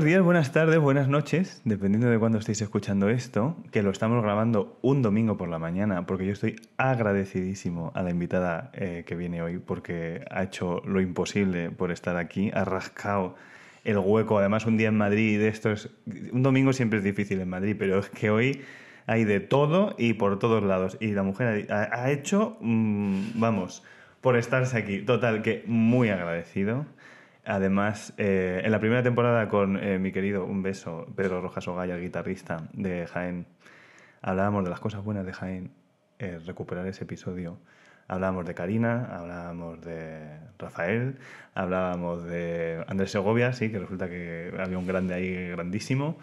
Buenos días, buenas tardes, buenas noches, dependiendo de cuándo estéis escuchando esto, que lo estamos grabando un domingo por la mañana, porque yo estoy agradecidísimo a la invitada eh, que viene hoy, porque ha hecho lo imposible por estar aquí, ha rascado el hueco, además un día en Madrid, esto es, un domingo siempre es difícil en Madrid, pero es que hoy hay de todo y por todos lados, y la mujer ha, ha hecho, mm, vamos, por estarse aquí, total, que muy agradecido. Además, eh, en la primera temporada con eh, mi querido, un beso, Pedro Rojas Ogaya, el guitarrista de Jaén, hablábamos de las cosas buenas de Jaén, eh, recuperar ese episodio. Hablábamos de Karina, hablábamos de Rafael, hablábamos de Andrés Segovia, sí, que resulta que había un grande ahí grandísimo.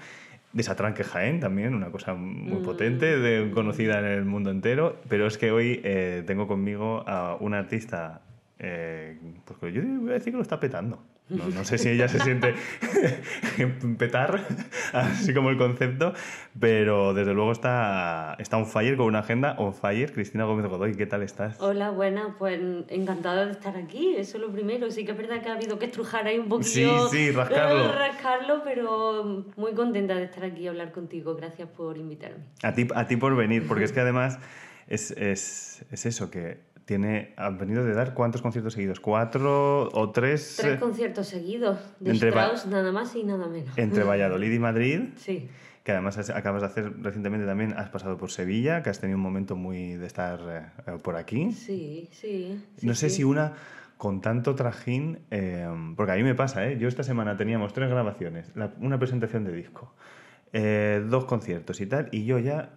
De Satranque Jaén también, una cosa muy potente, de, conocida en el mundo entero. Pero es que hoy tengo conmigo a una artista eh, pues yo voy a decir que lo está petando. No, no sé si ella se siente petar, así como el concepto, pero desde luego está, está on fire con una agenda on fire. Cristina Gómez Godoy, ¿qué tal estás? Hola, buena, pues encantada de estar aquí, eso es lo primero. Sí que es verdad que ha habido que estrujar ahí un poquito. Sí, sí, rascarlo. rascarlo, pero muy contenta de estar aquí y hablar contigo. Gracias por invitarme. A ti, a ti por venir, porque es que además es, es, es eso, que tiene, han venido de dar cuántos conciertos seguidos, cuatro o tres. Tres conciertos seguidos de entre Strauss, nada más y nada menos. Entre Valladolid y Madrid. Sí. Que además acabas de hacer recientemente también, has pasado por Sevilla, que has tenido un momento muy de estar eh, por aquí. Sí, sí. no sé sí. si una con tanto trajín, eh, porque a mí me pasa, ¿eh? Yo esta semana teníamos tres grabaciones, la, una presentación de disco, eh, dos conciertos y tal, y yo ya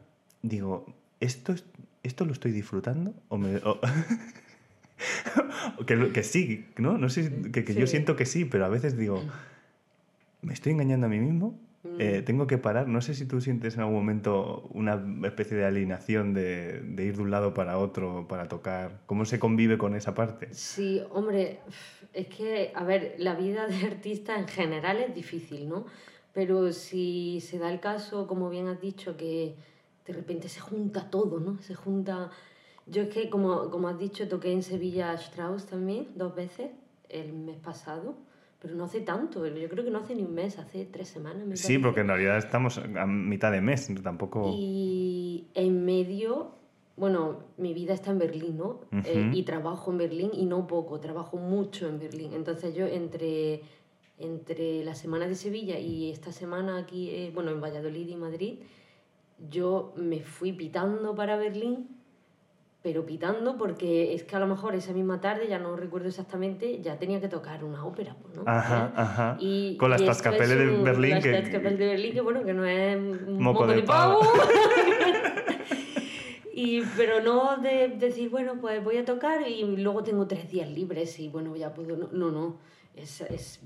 digo, esto es ¿esto lo estoy disfrutando? O me, o... que, que, sí, ¿no? No sé, que, que sí. yo siento que sí, pero a veces digo, ¿me estoy engañando a mí mismo? Eh, tengo que parar. No sé si tú sientes en algún momento una especie de alienación de, de, ir de un lado para otro para tocar. ¿Cómo se convive con esa parte? Sí, hombre, es que, a ver, la vida de artista en general es difícil, ¿no? Pero si se da el caso, como bien has dicho, que de repente se junta todo, ¿no? Se junta... Yo es que, como, como has dicho, toqué en Sevilla Strauss también, dos veces, el mes pasado, pero no hace tanto, yo creo que no hace ni un mes, hace tres semanas. Me sí, porque en realidad estamos a mitad de mes, tampoco... Y en medio, bueno, mi vida está en Berlín, ¿no? Uh -huh. eh, y trabajo en Berlín y no poco, trabajo mucho en Berlín. Entonces yo entre, entre la semana de Sevilla y esta semana aquí, eh, bueno, en Valladolid y Madrid, yo me fui pitando para Berlín, pero pitando porque es que a lo mejor esa misma tarde, ya no recuerdo exactamente, ya tenía que tocar una ópera, ¿no? Ajá, ¿Eh? ajá. Y, Con las Staatskapelle de Berlín. Las que... Staatskapelle de Berlín, que bueno, que no es un moco, moco de, de pavo. y, pero no de decir, bueno, pues voy a tocar y luego tengo tres días libres y bueno, ya puedo... No, no, no. Es, es,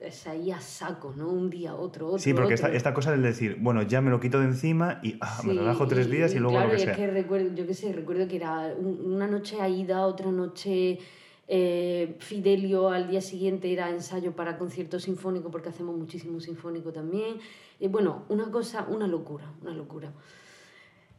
es ahí a saco, ¿no? Un día, otro, otro. Sí, porque otro. Esta, esta cosa del decir, bueno, ya me lo quito de encima y ah, sí, me relajo tres días y, y luego claro, lo que es sea. que recuerdo, yo qué sé, recuerdo que era una noche Aida, otra noche eh, Fidelio, al día siguiente era ensayo para concierto sinfónico, porque hacemos muchísimo sinfónico también. Y bueno, una cosa, una locura, una locura.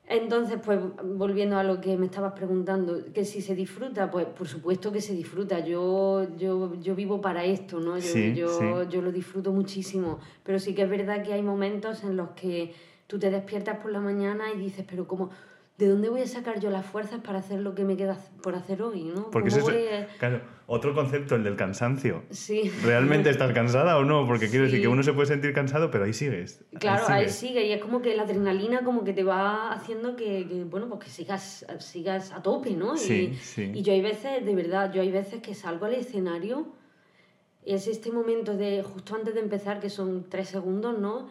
Entonces, pues volviendo a lo que me estabas preguntando, que si se disfruta, pues por supuesto que se disfruta. Yo, yo, yo vivo para esto, ¿no? Yo, Sí, yo, sí. yo lo disfruto muchísimo. Pero sí que es verdad que hay momentos en los que tú te despiertas por la mañana y dices, pero ¿cómo? ¿De dónde voy a sacar yo las fuerzas para hacer lo que me queda por hacer hoy, no? Porque ¿Cómo ese voy es, a- claro, otro concepto, el del cansancio. Sí. ¿Realmente estás cansada o no? Porque quiero decir que uno se puede sentir cansado, pero ahí sigues. Claro, ahí sigues. sigue y es como que la adrenalina como que te va haciendo que, que, bueno, pues que sigas, sigas a tope, ¿no? Sí, y, sí. y yo hay veces, de verdad, yo hay veces que salgo al escenario, es este momento de justo antes de empezar, que son tres segundos, ¿no?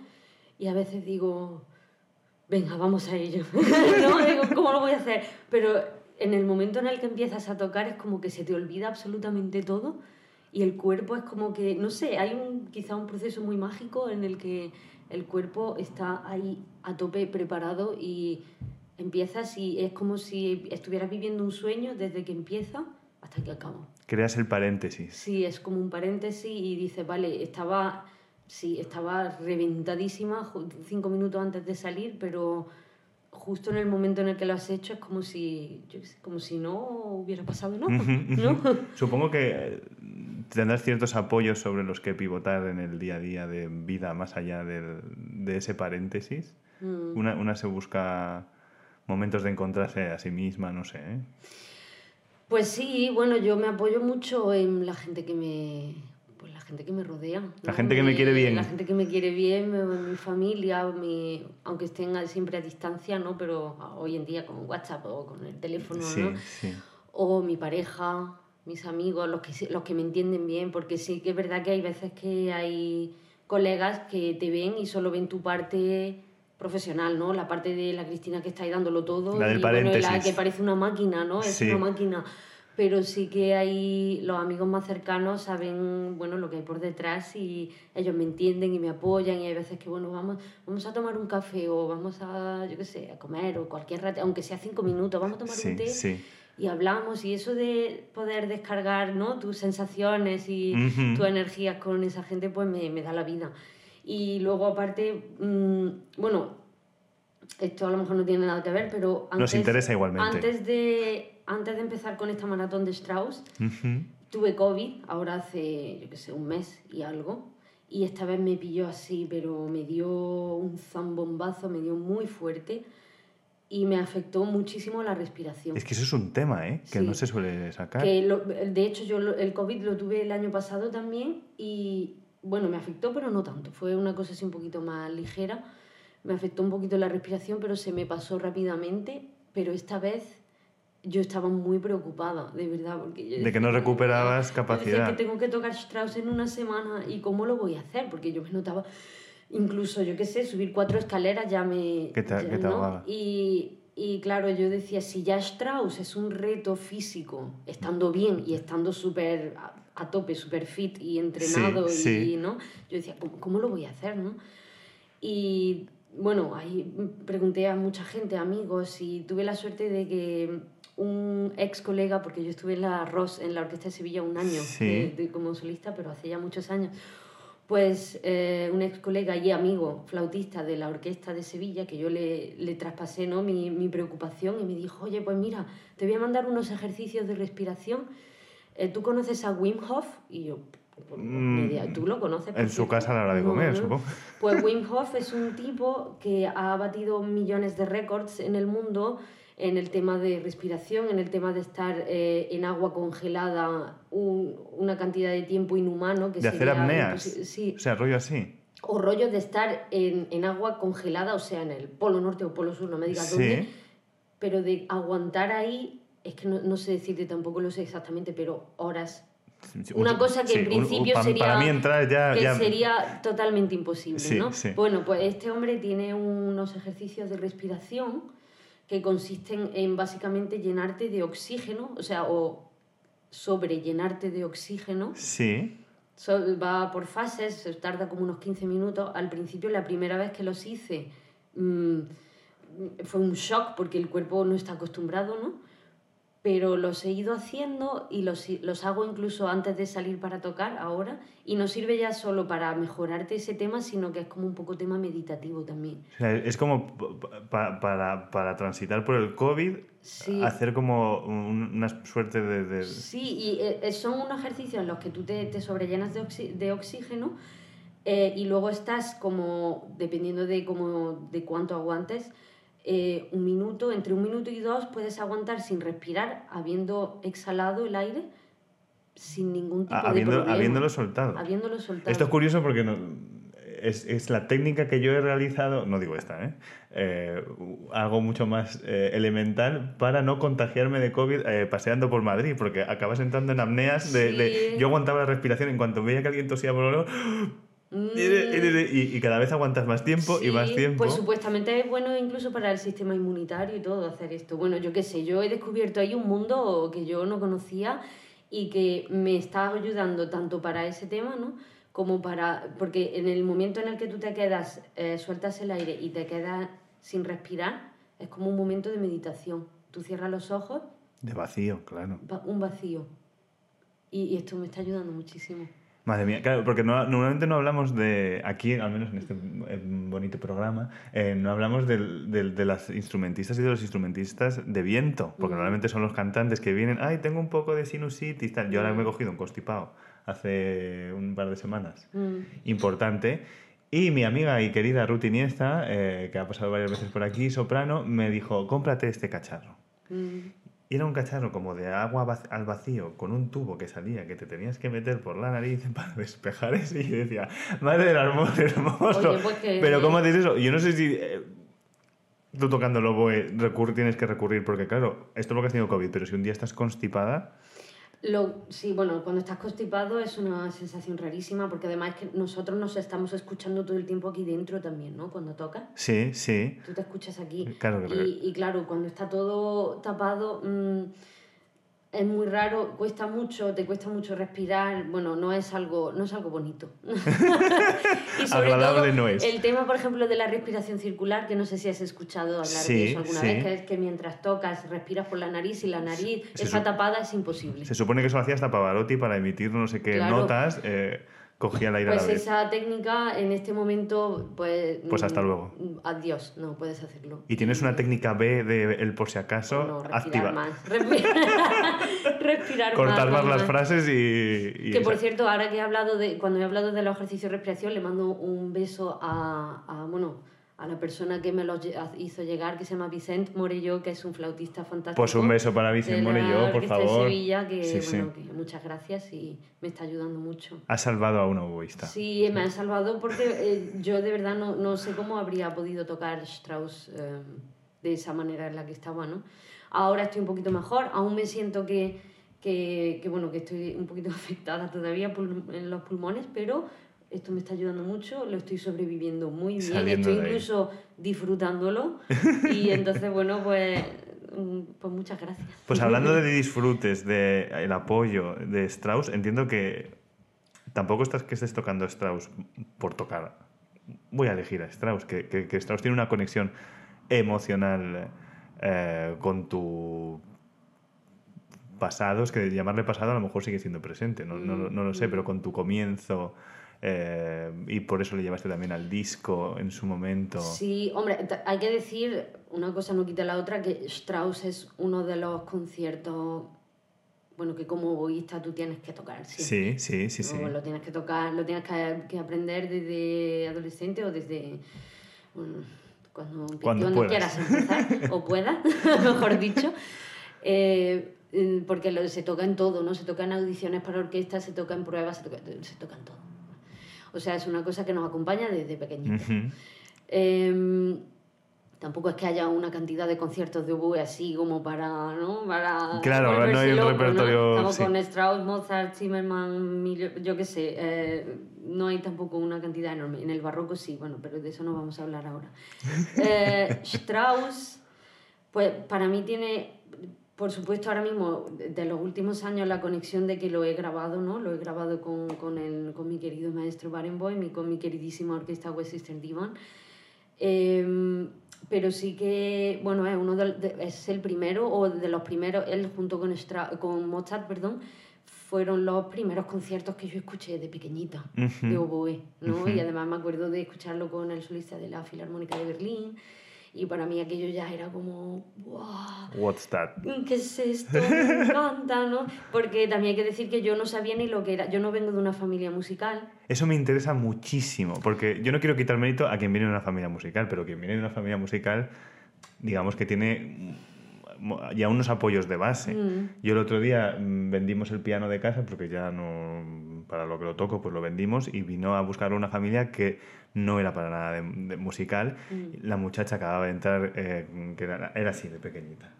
Y a veces digo, venga, vamos a ello, ¿no? Digo, ¿cómo lo voy a hacer? Pero en el momento en el que empiezas a tocar es como que se te olvida absolutamente todo y el cuerpo es como que, no sé, hay un, quizá un proceso muy mágico en el que, el cuerpo está ahí a tope preparado y empiezas y es como si estuvieras viviendo un sueño desde que empieza hasta que acaba. Creas el paréntesis. Sí, es como un paréntesis y dices, vale, estaba, sí, estaba reventadísima cinco minutos antes de salir, pero justo en el momento en el que lo has hecho es como si, como si no hubiera pasado nada. ¿no? Supongo que eh, tendrás ciertos apoyos sobre los que pivotar en el día a día de vida más allá de, de ese paréntesis. Mm. Una, una, se busca momentos de encontrarse a sí misma, no sé. ¿eh? Pues sí, bueno, yo me apoyo mucho en la gente que me, gente que me rodea. La gente que me quiere bien. La gente que me quiere bien, mi, familia, mi, aunque estén siempre a distancia, ¿no? Pero hoy en día con WhatsApp o con el teléfono, ¿no? Sí. O mi pareja, mis amigos, los que, los que me entienden bien, porque sí que es verdad que hay veces que hay colegas que te ven y solo ven tu parte profesional, ¿no? La parte de la Cristina que está ahí dándolo todo. La del y, paréntesis. la que parece una máquina, ¿no? Es una máquina. Pero sí que hay los amigos más cercanos saben, bueno, lo que hay por detrás y ellos me entienden y me apoyan y hay veces que, bueno, vamos, vamos a tomar un café o vamos a, yo qué sé, a comer o cualquier rato, aunque sea cinco minutos, vamos a tomar un té y hablamos y eso de poder descargar, ¿no? Tus sensaciones y tus energías con esa gente, pues me, me da la vida. Y luego aparte, mm, bueno, esto a lo mejor no tiene nada que ver, pero antes, Nos interesa igualmente. Antes de, antes de empezar con esta maratón de Strauss, tuve COVID, ahora hace, yo qué sé, un mes y algo. Y esta vez me pilló así, pero me dio un zambombazo, me dio muy fuerte y me afectó muchísimo la respiración. Es que eso es un tema, ¿eh? Que no se suele sacar. Que de hecho, yo el COVID lo tuve el año pasado también y, bueno, me afectó, pero no tanto. Fue una cosa así un poquito más ligera. Me afectó un poquito la respiración, pero se me pasó rápidamente. Pero esta vez yo estaba muy preocupada, de verdad. Porque de que no recuperabas capacidad. que tengo que tocar Strauss en una semana y cómo lo voy a hacer, porque yo me notaba, incluso yo qué sé, subir cuatro escaleras ya me... ¿Qué te, y, y claro, yo decía, si ya Strauss es un reto físico, estando bien y estando súper a tope, super fit y entrenado y, ¿no? Yo decía, ¿cómo, lo voy a hacer, no? Y bueno, ahí pregunté a mucha gente, amigos, y tuve la suerte de que un ex colega, porque yo estuve en la ROS, en la Orquesta de Sevilla, un año como solista, pero hace ya muchos años, pues eh, un ex colega y amigo flautista de la Orquesta de Sevilla, que yo le, le traspasé ¿no? mi, mi preocupación y me dijo, oye, pues mira, te voy a mandar unos ejercicios de respiración eh, ¿Tú conoces a Wim Hof? Y yo, pues, mm, ¿tú lo conoces? En su casa a la hora de comer, supongo. Pues Wim Hof es un tipo que ha batido millones de récords en el mundo en el tema de respiración, en el tema de estar eh, en agua congelada una cantidad de tiempo inhumano. Que de hacer apneas. Sí. O sea, rollo así. O rollo de estar en, en, agua congelada, o sea, en el polo norte o polo sur, no me digas dónde, pero de aguantar ahí es que no, no, sé decirte tampoco lo sé exactamente, pero horas. Una cosa que en principio sería, para mí entrar ya, que sería totalmente imposible, ¿no? Bueno, pues este hombre tiene unos ejercicios de respiración que consisten en básicamente llenarte de oxígeno, o sea, o sobrellenarte de oxígeno. Sí. va por fases, tarda como unos 15 minutos. Al principio, la primera vez que los hice, mm, fue un shock porque el cuerpo no está acostumbrado, ¿no? Pero los he ido haciendo y los, los, hago incluso antes de salir para tocar ahora y no sirve ya solo para mejorarte ese tema, sino que es como un poco tema meditativo también. es como para, para, transitar por el COVID, hacer como una suerte de, Sí, y eh, son unos ejercicios en los que tú te, te sobrellenas de, de oxígeno eh, y luego estás como, dependiendo de, como, de cuánto aguantes, eh, un minuto, entre un minuto y dos puedes aguantar sin respirar, habiendo exhalado el aire sin ningún tipo de problema. Habiéndolo soltado. Habiéndolo soltado. Esto es curioso porque es, es, la técnica que yo he realizado, no digo esta, ¿eh? eh algo mucho más eh, elemental para no contagiarme de COVID paseando por Madrid, porque acabas entrando en apneas de, Yo aguantaba la respiración en cuanto veía que alguien tosía por lo y, cada vez aguantas más tiempo y más tiempo. Pues supuestamente es bueno incluso para el sistema inmunitario y todo hacer esto. Bueno, yo qué sé, yo he descubierto ahí un mundo que yo no conocía y que me está ayudando tanto para ese tema, ¿no? como para, porque en el momento en el que tú te quedas, eh, sueltas el aire y te quedas sin respirar, es como un momento de meditación. Tú cierras los ojos. De vacío, claro. Un vacío. Y, esto me está ayudando muchísimo. Madre mía, claro, porque normalmente no hablamos de, aquí, al menos en este bonito programa, eh, no hablamos de, de, las instrumentistas y de los instrumentistas de viento, porque mm. normalmente son los cantantes que vienen, ay, tengo un poco de sinusitis, tal. yo ahora me he mm. cogido un constipado hace un par de semanas, mm. importante. Y mi amiga y querida Ruth Iniesta, eh, que ha pasado varias veces por aquí, soprano, me dijo, cómprate este cacharro. Era un cacharro como de agua al vacío, con un tubo que salía, que te tenías que meter por la nariz para despejar eso. Y decía, madre del hermoso, hermoso. Pues Pero ¿cómo haces eso? Yo no sé si... Eh, tú tocando el oboe tienes que recurrir, porque claro, esto es lo que has tenido COVID, pero si un día estás constipada, lo, sí, bueno, cuando estás constipado es una sensación rarísima porque además que nosotros nos estamos escuchando todo el tiempo aquí dentro también, ¿no? Cuando toca. Sí, sí. Tú te escuchas aquí. Claro, Y, y claro, cuando está todo tapado... Mm, es muy raro, cuesta mucho, te cuesta mucho respirar, bueno, no es algo, no es algo bonito. y sobre Agradable no es. El tema, por ejemplo, de la respiración circular, que no sé si has escuchado hablar de eso alguna vez, que es que mientras tocas respiras por la nariz y la nariz está tapada, es imposible. Se supone que eso lo hacía hasta Pavarotti para emitir no sé qué notas. Eh, cogía el aire pues a la vez. esa técnica en este momento, pues... Pues hasta mm, luego. Adiós, no puedes hacerlo. ¿Y tienes una técnica B de el por si acaso? No, respirar más. Respirar, respirar Cortar más, las frases y... que por cierto, ahora que he hablado de... Cuando he hablado de los ejercicios de respiración, le mando un beso a, a bueno a la persona que me lo hizo llegar, que se llama Vicente Morello, que es un flautista fantástico. Pues un beso para Vicente Morello, por favor. De Sevilla, que, bueno, Que muchas gracias y me está ayudando mucho. Ha salvado a un oboísta. Sí, me ha salvado porque eh, yo de verdad no, no, sé cómo habría podido tocar Strauss eh, de esa manera en la que estaba, ¿no? Ahora estoy un poquito mejor, aún me siento que, que, que bueno, que estoy un poquito afectada todavía en los pulmones, pero esto me está ayudando mucho, lo estoy sobreviviendo muy bien, estoy incluso disfrutándolo y entonces, bueno, pues, mm, pues muchas gracias. Pues hablando de disfrutes, de el apoyo de Strauss, entiendo que tampoco estás que estés tocando Strauss por tocar. Voy a elegir a Strauss, que, que, Strauss tiene una conexión emocional eh, con tu pasado, es que llamarle pasado a lo mejor sigue siendo presente, no, no, no lo sé, mm. pero con tu comienzo eh, y por eso le llevaste también al disco en su momento. Sí, hombre, hay que decir, una cosa no quita la otra, que Strauss es uno de los conciertos, bueno, que como oboísta tú tienes que tocar. Sí, sí, sí, sí. Lo tienes que tocar, lo tienes que, aprender desde adolescente o desde... cuando, quieras empezar, o puedas, mejor dicho. Eh, porque se toca en todo, ¿no? Se toca en audiciones para orquesta, se toca en pruebas, se toca, se toca en todo. O sea, es una cosa que nos acompaña desde pequeñitos. Em, tampoco es que haya una cantidad de conciertos de oboe así como para, ¿no? Para claro, no hay un repertorio... Estamos con Strauss, Mozart, Zimmerman, yo qué sé, eh, no hay tampoco una cantidad enorme. En el barroco sí, bueno, pero de eso no vamos a hablar ahora. Eh, Strauss, pues para mí tiene por supuesto, ahora mismo, de los últimos años, la conexión de que lo he grabado, ¿no? Lo he grabado con, con, el, con mi querido maestro Barenboim y con mi queridísima orquesta Westminster Divan. Eh, pero sí que, bueno, es, uno de, es el primero, o de los primeros, él junto con, con Mozart, perdón, fueron los primeros conciertos que yo escuché de pequeñita, de oboe, ¿no? Y además me acuerdo de escucharlo con el solista de la Filarmónica de Berlín. Y para mí aquello ya era como, wow. What's that? ¿Qué es esto? Me encanta, ¿no? Porque también hay que decir que yo no sabía ni lo que era. Yo no vengo de una familia musical. Eso me interesa muchísimo, porque yo no quiero quitar mérito a quien viene de una familia musical, pero quien viene de una familia musical, digamos que tiene ya unos apoyos de base. Mm. Yo el otro día mm, vendimos el piano de casa porque ya no, para lo que lo toco, pues lo vendimos y vino a buscar una familia que no era para nada de, musical. Mm. La muchacha acababa de entrar, eh, que era, así de pequeñita,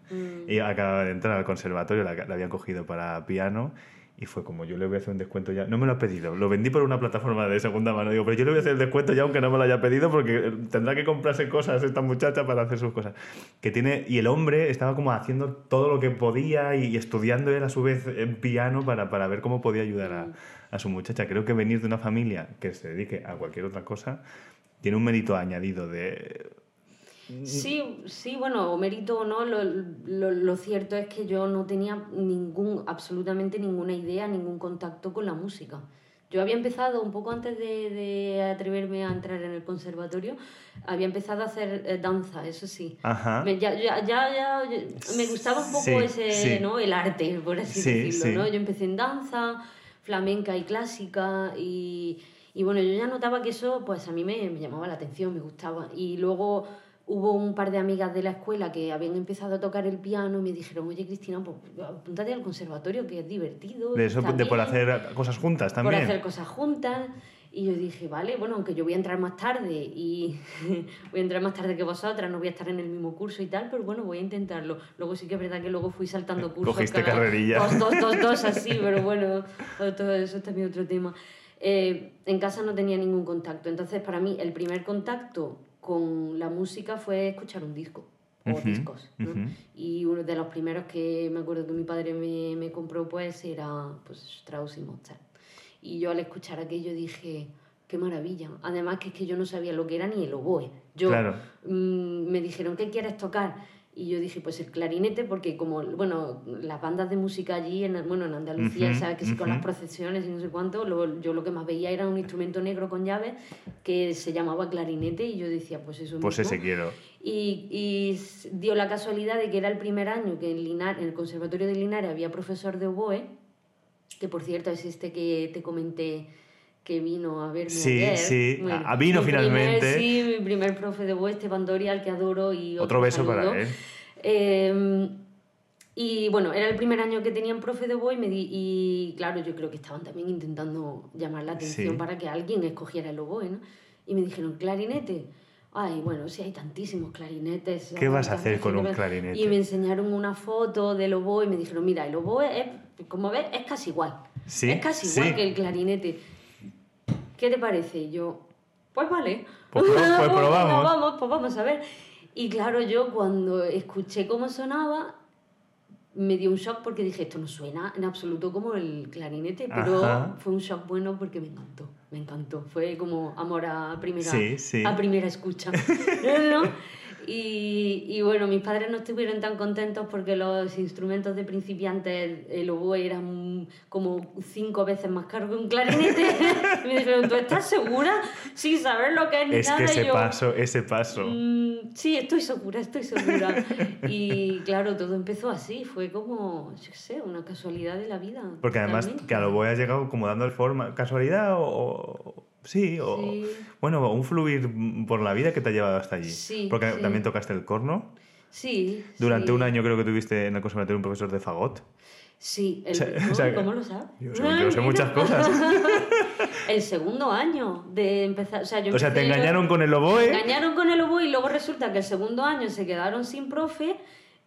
y acababa de entrar al conservatorio, la, la habían cogido para piano y fue como, yo le voy a hacer un descuento ya. No me lo ha pedido, lo vendí por una plataforma de segunda mano. Digo, pero yo le voy a hacer el descuento ya aunque no me lo haya pedido porque tendrá que comprarse cosas esta muchacha para hacer sus cosas. Que tiene, y el hombre estaba como haciendo todo lo que podía y, estudiando él a su vez en piano para, para ver cómo podía ayudar a, a su muchacha. Creo que venir de una familia que se dedique a cualquier otra cosa tiene un mérito añadido de... Sí, sí, bueno, o mérito o no, lo, lo, lo, cierto es que yo no tenía ningún, absolutamente ninguna idea, ningún contacto con la música. Yo había empezado un poco antes de, de atreverme a entrar en el conservatorio, había empezado a hacer eh, danza, eso sí. Ajá. Me, ya, ya, ya, me gustaba un poco Sí, ese, sí. ¿no? El arte, por así Sí, decirlo. ¿no? Yo empecé en danza, flamenca y clásica y, y bueno, yo ya notaba que eso pues a mí me, me llamaba la atención, me gustaba. Y luego hubo un par de amigas de la escuela que habían empezado a tocar el piano y me dijeron, oye Cristina, pues apúntate al conservatorio, que es divertido. De eso, de por bien" hacer cosas juntas por también. hacer cosas juntas. Y yo dije, vale, bueno, aunque yo voy a entrar más tarde y voy a entrar más tarde que vosotras, no voy a estar en el mismo curso y tal, pero bueno, voy a intentarlo. Luego sí que es verdad que luego fui saltando cursos. Cogiste cada- carrerilla. Dos, dos, dos, dos, así, pero bueno, todo eso es también otro tema. Eh, en casa no tenía ningún contacto, entonces para mí el primer contacto con la música fue escuchar un disco o Ujú, discos. ¿no? ujú. Y uno de los primeros que me acuerdo que mi padre me, me compró pues era pues, Strauss y Mozart. Y yo al escuchar aquello dije, qué maravilla. Además que es que yo no sabía lo que era ni el oboe. Yo, Claro. mm, me dijeron, ¿qué quieres tocar? Y yo dije, pues el clarinete, porque como, bueno, las bandas de música allí, en, bueno, en Andalucía, Ujú, ¿sabes? Que sí, con las procesiones y no sé cuánto, lo- yo lo que más veía era un instrumento negro con llaves que se llamaba clarinete y yo decía, pues eso Pues mismo. ese quiero. Y, y dio la casualidad de que era el primer año que en, Linar, en el Conservatorio de Linares había profesor de oboe, que por cierto es este que te comenté que vino a verme Sí, ayer. sí, a- vino mi primer- finalmente. sí, mi primer profe de oboe, Esteban Doria, al que adoro y Otro beso saludo. para él. Eh, y bueno, era el primer año que tenían profe de oboe y, me di- y claro, yo creo que estaban también intentando llamar la atención Sí. para que alguien escogiera el oboe, ¿no? Y me dijeron, clarinete. Ay, bueno, sí, hay tantísimos clarinetes. ¿Qué vas a hacer con un me- clarinete? Y me enseñaron una foto del oboe y me dijeron, mira, el oboe es, como ves, es casi igual. Sí, Es casi igual sí. que el clarinete. ¿Qué te parece? Y yo, pues vale. Pues pues Venga, probamos. vamos, pues vamos a ver. Y claro, yo cuando escuché cómo sonaba, me dio un shock porque dije, esto no suena en absoluto como el clarinete, pero Ajá. fue un shock bueno porque me encantó, me encantó. Fue como amor a primera, Sí, sí. A primera escucha. ¿no? Y, y bueno, mis padres no estuvieron tan contentos porque los instrumentos de principiantes, el oboe eran como cinco veces más caro que un clarinete. y me dijeron, ¿tú estás segura? Sin saber lo que es ni Es nada. que ese yo, paso, ese paso. Mm, sí, estoy segura, estoy segura. y claro, todo empezó así, fue como, yo qué sé, una casualidad de la vida. Porque además que a lo voy has llegado como dando forma. ¿Casualidad o- sí? O, Sí. Bueno, un fluir por la vida que te ha llevado hasta allí. Sí, Porque sí. también tocaste el corno. Sí. Durante un año creo que tuviste en el conservatorio un profesor de fagot. Sí, el, O sea, ¿no? o sea, ¿cómo lo sabes? Yo sé, yo sé muchas cosas. El segundo año de empezar, o sea, yo O sea, te engañaron con el Me oboe. engañaron con el oboe y luego resulta que el segundo año se quedaron sin profe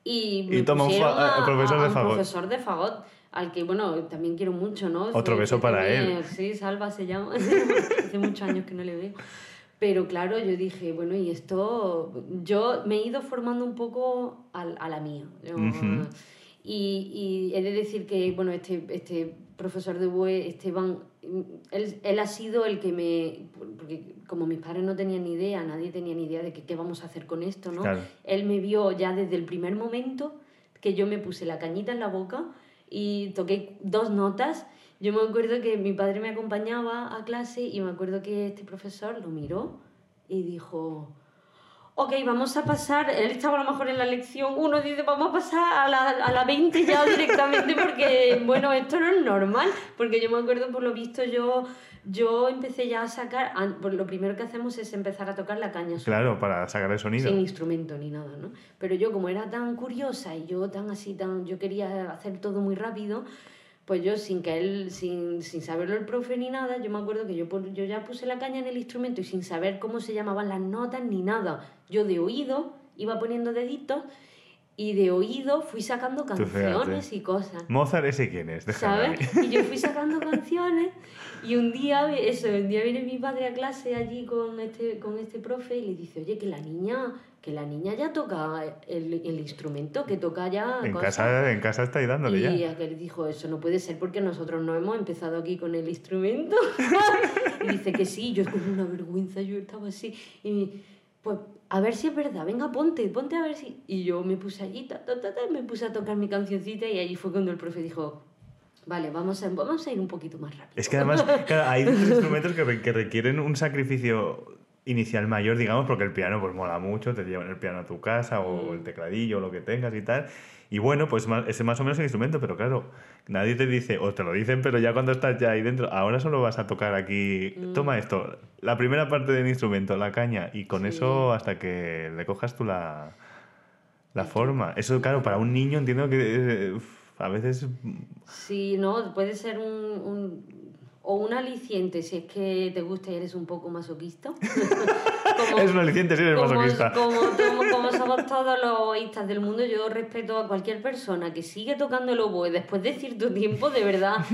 y, me Y toma un a, a profesor a de un profesor de fagot al que, bueno, también quiero mucho, ¿no? Otro beso fue para también- él. Sí, Salva se llama. Hace muchos años que no le veo. Pero claro, yo dije, bueno, y esto, yo me he ido formando un poco al- a, la mía. Yo- Ujú. y, y he de decir que, bueno, este, este profesor de BUE, Esteban, él, él ha sido el que me... Porque como mis padres no tenían ni idea, nadie tenía ni idea de que, qué vamos a hacer con esto, ¿no? Claro. Él me vio ya desde el primer momento que yo me puse la cañita en la boca y toqué dos notas. Yo me acuerdo que mi padre me acompañaba a clase y me acuerdo que este profesor lo miró y dijo, ok, vamos a pasar, él estaba a lo mejor en la lección uno, dice, vamos a pasar a la, a la 20 ya directamente porque, bueno, esto no es normal, porque yo me acuerdo, por lo visto, yo, yo empecé ya a sacar, pues lo primero que hacemos es empezar a tocar la caña Claro, para sacar el sonido. sin instrumento ni nada, ¿no? Pero yo como era tan curiosa y yo tan así, tan, yo quería hacer todo muy rápido, pues yo sin que él, sin, sin saberlo el profe ni nada, yo me acuerdo que yo, yo ya puse la caña en el instrumento y sin saber cómo se llamaban las notas ni nada, yo de oído iba poniendo deditos y de oído fui sacando canciones y cosas. Mozart ese quién es, ¿sabes? Y yo fui sacando canciones y un día, eso, un día viene mi padre a clase allí con este, con este profe y le dice, oye, que la niña, que la niña ya toca el, el instrumento, que toca ya... En casa, en casa estáis dándole y ya. Y aquel dijo, eso no puede ser porque nosotros no hemos empezado aquí con el instrumento. y dice que sí, yo es como una vergüenza, yo estaba así. Y pues a ver si es verdad, venga, ponte, ponte a ver si... Y yo me puse allí, ta, ta, ta, me puse a tocar mi cancioncita y allí fue cuando el profe dijo, vale, vamos a, vamos a ir un poquito más rápido. Es que además hay instrumentos que, que requieren un sacrificio inicial mayor, digamos, porque el piano pues mola mucho, te llevan el piano a tu casa o el tecladillo o lo que tengas y tal. Y bueno, pues ese más o menos el instrumento, pero claro, nadie te dice, o te lo dicen, pero ya cuando estás ya ahí dentro, ahora solo vas a tocar aquí, toma esto, la primera parte del instrumento, la caña, y con eso hasta que le cojas tú la, la forma. Eso, claro, para un niño entiendo que a veces... Sí, no, puede ser un aliciente si es que te gusta y eres un poco masoquista. es un aliciente si eres masoquista. Como, como, somos todos los oístas del mundo, yo respeto a cualquier persona que sigue tocando el oboe después de cierto tiempo, de verdad,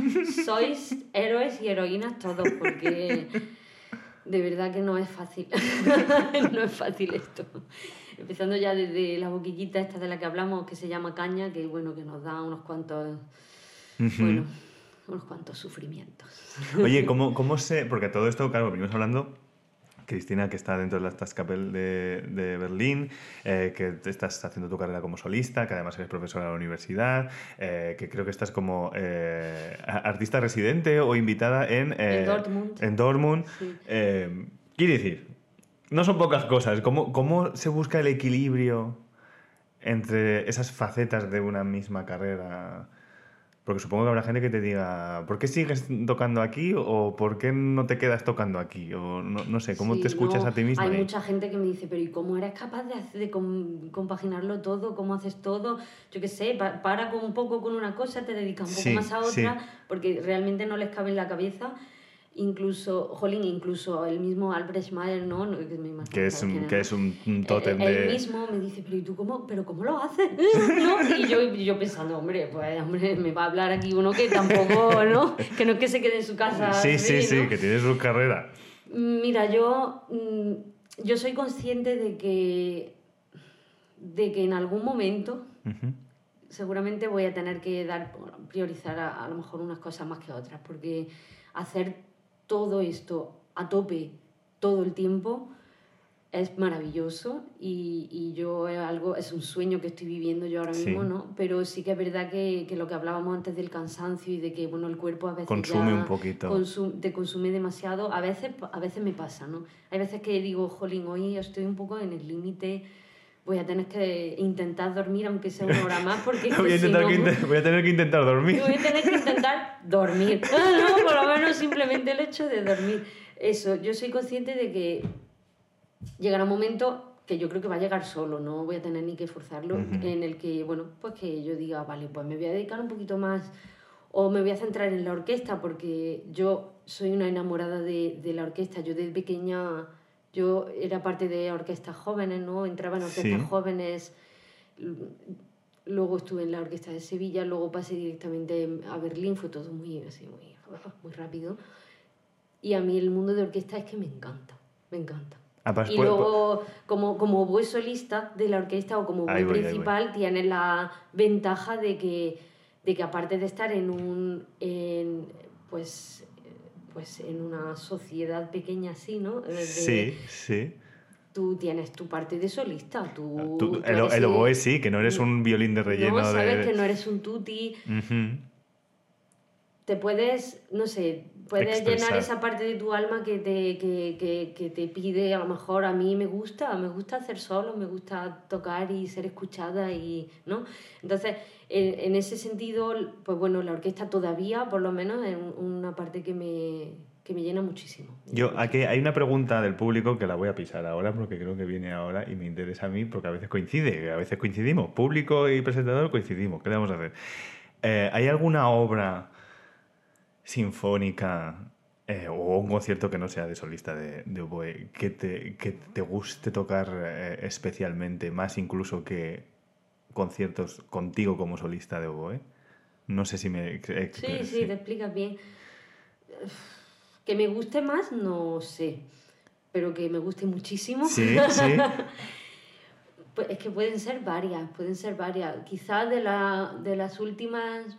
sois héroes y heroínas todos, porque de verdad que no es fácil. no es fácil esto. Empezando ya desde la boquillita esta de la que hablamos, que se llama caña, que bueno, que nos da unos cuantos... Bueno, unos cuantos sufrimientos. Oye, ¿cómo, cómo se...? Porque todo esto, claro, venimos hablando... Cristina, que está dentro de la Staatskapelle de, de Berlín, eh, que estás haciendo tu carrera como solista, que además eres profesora de la universidad, eh, que creo que estás como eh, artista residente o invitada en, en Dortmund. En Dortmund. quiere decir, no son pocas cosas. ¿Cómo, ¿Cómo se busca el equilibrio entre esas facetas de una misma carrera? Porque supongo que habrá gente que te diga, ¿por qué sigues tocando aquí? o ¿por qué no te quedas tocando aquí? O no, sé, ¿cómo te escuchas a ti mismo? Hay mucha gente que me dice, pero ¿y cómo eres capaz de, de compaginarlo todo? ¿Cómo haces todo? Yo qué sé, para con un poco con una cosa, te dedicas un poco más a otra, porque realmente no les cabe en la cabeza incluso, jolín, incluso el mismo Albrecht Mayer, ¿no? que, es un, que es un, un tótem de... Él mismo me dice, pero ¿y tú cómo, pero cómo lo haces? ¿No? Y yo, yo pensando, hombre, pues hombre, me va a hablar aquí uno que tampoco, ¿no? Que no es que se quede en su casa. Sí, sí, sí, que tiene su carrera. Mira, yo, mm, yo soy consciente de que, de que en algún momento... Seguramente voy a tener que dar priorizar a, a lo mejor unas cosas más que otras, porque hacer todo esto a tope todo el tiempo es maravilloso y, y, yo es algo es un sueño que estoy viviendo yo ahora mismo no pero sí que es verdad que, que, lo que hablábamos antes del cansancio y de que bueno el cuerpo a veces consume un poquito. te consume demasiado a veces a veces me pasa no hay veces que digo jolín hoy estoy un poco en el límite voy a tener que intentar dormir aunque sea una hora más porque voy, a voy, a tener que intentar dormir. Voy a tener que intentar dormir. No, por lo menos simplemente el hecho de dormir. Eso yo soy consciente de que llegará un momento que yo creo que va a llegar solo no voy a tener ni que forzarlo en el que bueno pues que yo diga vale pues me voy a dedicar un poquito más o me voy a centrar en la orquesta porque yo soy una enamorada de, de la orquesta. Yo desde pequeña yo era parte de orquestas jóvenes, ¿no? Entraba en orquestas jóvenes, luego estuve en la orquesta de Sevilla, luego pasé directamente a Berlín, fue todo muy, así, muy, muy rápido. Y a mí el mundo de orquesta es que me encanta, me encanta. Ah, y luego, como, como buen solista de la orquesta o como buen principal, tienes la ventaja de que, de que aparte de estar en un, en, pues, pues en una sociedad pequeña así, ¿no? sí, sí. Tú tienes tu parte de solista. Tú, ah, el, oboe sí, que no eres un violín de relleno. No, sabes que no eres un tutti. Te puedes, no sé, puedes llenar esa parte de tu alma que te, que, que, que, te pide, a lo mejor a mí me gusta, me gusta hacer solo, me gusta tocar y ser escuchada y, ¿no? Entonces, en, en ese sentido, pues bueno, la orquesta todavía, por lo menos, es una parte que me, que me llena muchísimo. Yo, aquí hay una pregunta del público que la voy a pisar ahora porque creo que viene ahora y me interesa a mí porque a veces coincide, a veces coincidimos, público y presentador coincidimos, ¿qué le vamos a hacer? Eh, ¿Hay alguna obra sinfónica eh, o un concierto que no sea de solista de, de oboe que te, que te guste tocar eh, especialmente, más incluso que conciertos contigo como solista de oboe. No sé si me... Sí, sí, te explicas bien. Que me guste más, no sé. Pero que me guste muchísimo. Sí, sí. pues es que pueden ser varias, pueden ser varias. Quizás de, la, de las últimas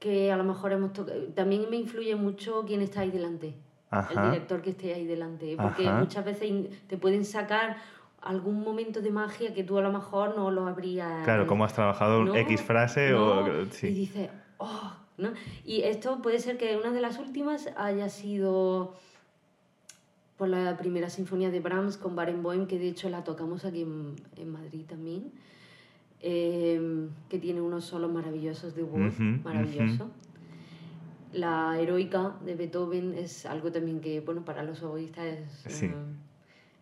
que a lo mejor hemos tocado. También me influye mucho quién está ahí delante. El director que esté ahí delante. Porque muchas veces te pueden sacar algún momento de magia que tú a lo mejor no lo habrías... Claro, como has trabajado X frase o... Y dices, oh, ¿no? Y esto puede ser que una de las últimas haya sido por la primera sinfonía de Brahms con Barenboim, que de hecho la tocamos aquí en, en Madrid también, eh, que tiene unos solos maravillosos de voz, maravilloso. La heroica de Beethoven es algo también que, bueno, para los oboístas es... Eh,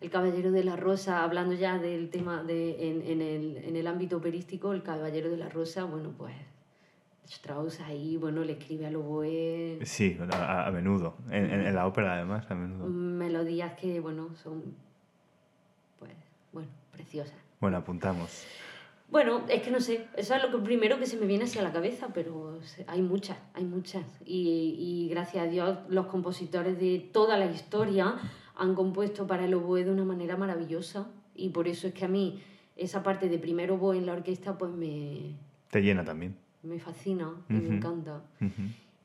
el Caballero de la Rosa, hablando ya del tema de, en, en, el, en el ámbito operístico, el Caballero de la Rosa, bueno, pues Strauss ahí, bueno, le escribe a oboe. Sí, a, menudo. En, en, la ópera, además, a menudo. Melodías que, bueno, son, pues, bueno, preciosas. Bueno, apuntamos. Bueno, es que no sé, eso es lo primero que se me viene hacia la cabeza, pero hay muchas, hay muchas. Y, y gracias a Dios los compositores de toda la historia han compuesto para el oboe de una manera maravillosa y por eso es que a mí esa parte de primer oboe en la orquesta pues me... Te llena también. Me fascina, me encanta.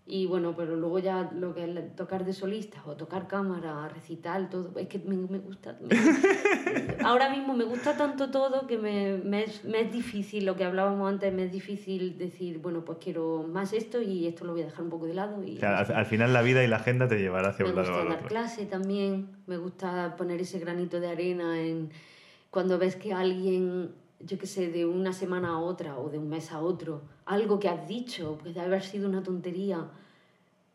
Y bueno, pero luego ya lo que es tocar de solista o tocar cámara, recital, todo, es que me, me gusta. ahora mismo me gusta tanto todo que me, me, es, me, es, difícil, lo que hablábamos antes, me es difícil decir, bueno, pues quiero más esto y esto lo voy a dejar un poco de lado. Y al, final la vida y la agenda te llevará hacia un lado. Me gusta dar clase también, me gusta poner ese granito de arena en cuando ves que alguien yo qué sé, de una semana a otra o de un mes a otro, algo que has dicho, puede haber sido una tontería,